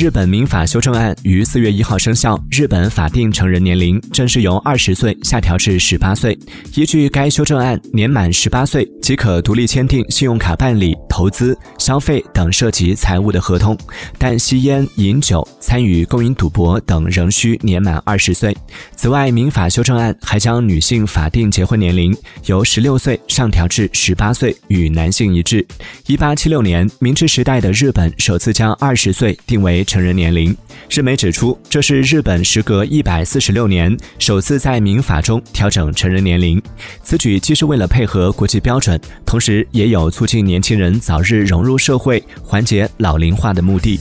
日本民法修正案于四月一号生效，日本法定成人年龄正式由二十岁下调至十八岁。依据该修正案，年满十八岁即可独立签订信用卡办理、投资、消费等涉及财务的合同，但吸烟、饮酒、参与勾引赌博等仍需年满二十岁。此外，民法修正案还将女性法定结婚年龄由十六岁上调至十八岁，与男性一致。一八七六年，明治时代的日本首次将二十岁定为成人年龄。日媒指出，这是日本时隔一百四十六年首次在民法中调整成人年龄。此举既是为了配合国际标准，同时也有促进年轻人早日融入社会、缓解老龄化的目的。